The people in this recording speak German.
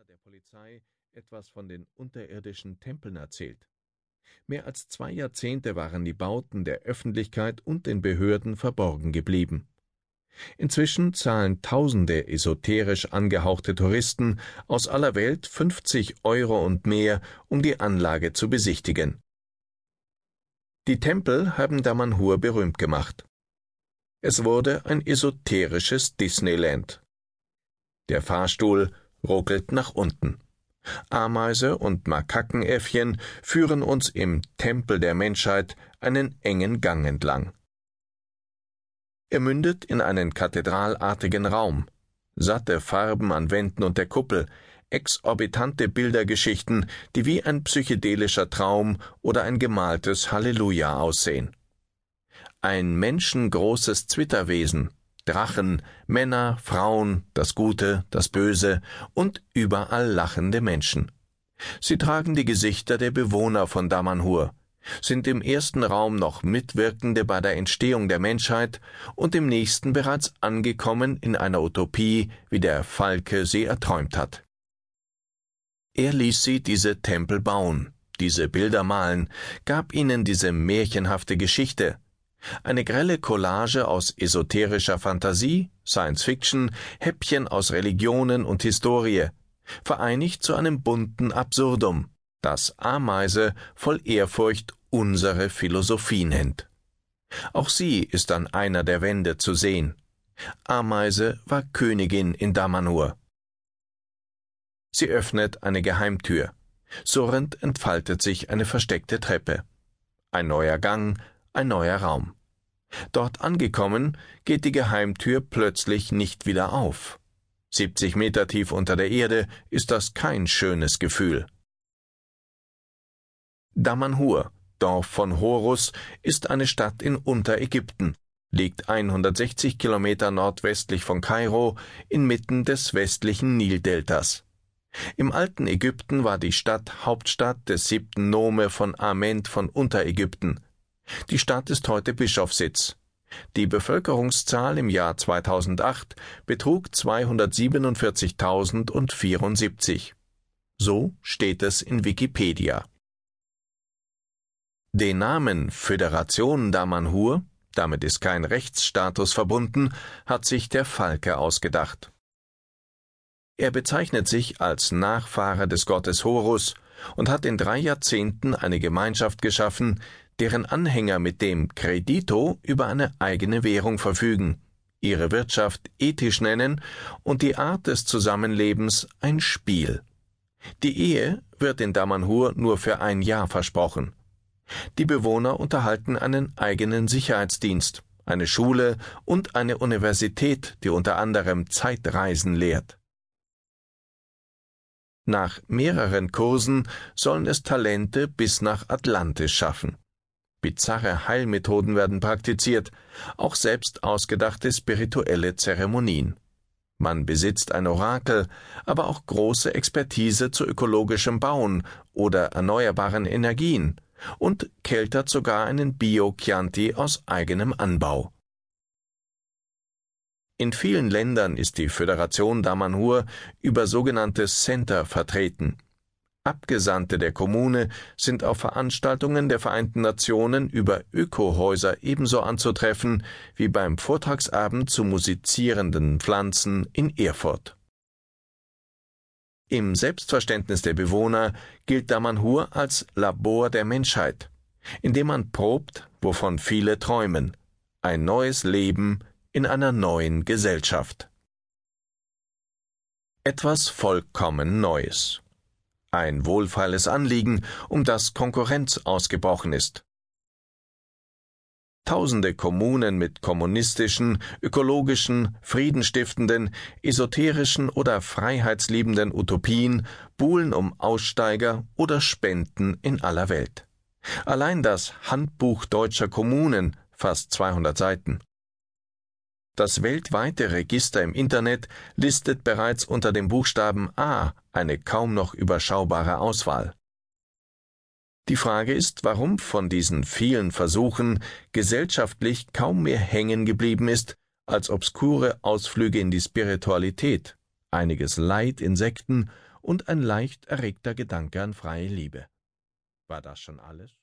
Bewohner der Polizei etwas von den unterirdischen Tempeln erzählt. Mehr als zwei Jahrzehnte waren die Bauten der Öffentlichkeit und den Behörden verborgen geblieben. Inzwischen zahlen tausende esoterisch angehauchte Touristen aus aller Welt 50 Euro und mehr, um die Anlage zu besichtigen. Die Tempel haben Damanhur berühmt gemacht. Es wurde ein esoterisches Disneyland. Der Fahrstuhl ruckelt nach unten. Ameise und Makakenäffchen führen uns im Tempel der Menschheit einen engen Gang entlang. Er mündet in einen kathedralartigen Raum. Satte Farben an Wänden und der Kuppel, exorbitante Bildergeschichten, die wie ein psychedelischer Traum oder ein gemaltes Halleluja aussehen. Ein menschengroßes Zwitterwesen, Drachen, Männer, Frauen, das Gute, das Böse und überall lachende Menschen. Sie tragen die Gesichter der Bewohner von Damanhur, sind im ersten Raum noch Mitwirkende bei der Entstehung der Menschheit und im nächsten bereits angekommen in einer Utopie, wie der Falke sie erträumt hat. Er ließ sie diese Tempel bauen, diese Bilder malen, gab ihnen diese märchenhafte Geschichte, eine grelle Collage aus esoterischer Fantasie, Science Fiction, Häppchen aus Religionen und Historie, vereinigt zu einem bunten Absurdum, das Ameise voll Ehrfurcht unsere Philosophie nennt. Auch sie ist an einer der Wände zu sehen. Ameise war Königin in Damanhur. Sie öffnet eine Geheimtür. Surrend entfaltet sich eine versteckte Treppe. Ein neuer Gang, ein neuer Raum. Dort angekommen, geht die Geheimtür plötzlich nicht wieder auf. 70 Meter tief unter der Erde ist das kein schönes Gefühl. Damanhur, Dorf von Horus, ist eine Stadt in Unterägypten, liegt 160 Kilometer nordwestlich von Kairo, inmitten des westlichen Nildeltas. Im alten Ägypten war die Stadt Hauptstadt des siebten Nome von Ament von Unterägypten. Die Stadt ist heute Bischofssitz. Die Bevölkerungszahl im Jahr 2008 betrug 247.074. So steht es in Wikipedia. Den Namen Föderation Damanhur, damit ist kein Rechtsstatus verbunden, hat sich der Falke ausgedacht. Er bezeichnet sich als Nachfahre des Gottes Horus und hat in drei Jahrzehnten eine Gemeinschaft geschaffen, deren Anhänger mit dem Credito über eine eigene Währung verfügen, ihre Wirtschaft ethisch nennen und die Art des Zusammenlebens ein Spiel. Die Ehe wird in Damanhur nur für ein Jahr versprochen. Die Bewohner unterhalten einen eigenen Sicherheitsdienst, eine Schule und eine Universität, die unter anderem Zeitreisen lehrt. Nach mehreren Kursen sollen es Talente bis nach Atlantis schaffen. Bizarre Heilmethoden werden praktiziert, auch selbst ausgedachte spirituelle Zeremonien. Man besitzt ein Orakel, aber auch große Expertise zu ökologischem Bauen oder erneuerbaren Energien und keltert sogar einen Bio-Chianti aus eigenem Anbau. In vielen Ländern ist die Föderation Damanhur über sogenannte Center vertreten. Abgesandte der Kommune sind auf Veranstaltungen der Vereinten Nationen über Ökohäuser ebenso anzutreffen wie beim Vortragsabend zu musizierenden Pflanzen in Erfurt. Im Selbstverständnis der Bewohner gilt Damanhur als Labor der Menschheit, in dem man probt, wovon viele träumen, ein neues Leben in einer neuen Gesellschaft. Etwas vollkommen Neues ein wohlfeiles Anliegen, um das Konkurrenz ausgebrochen ist. Tausende Kommunen mit kommunistischen, ökologischen, friedenstiftenden, esoterischen oder freiheitsliebenden Utopien buhlen um Aussteiger oder Spenden in aller Welt. Allein das Handbuch deutscher Kommunen, fast 200 Seiten. Das weltweite Register im Internet listet bereits unter dem Buchstaben A eine kaum noch überschaubare Auswahl. Die Frage ist, warum von diesen vielen Versuchen gesellschaftlich kaum mehr hängen geblieben ist als obskure Ausflüge in die Spiritualität, einiges Leid in Sekten und ein leicht erregter Gedanke an freie Liebe. War das schon alles?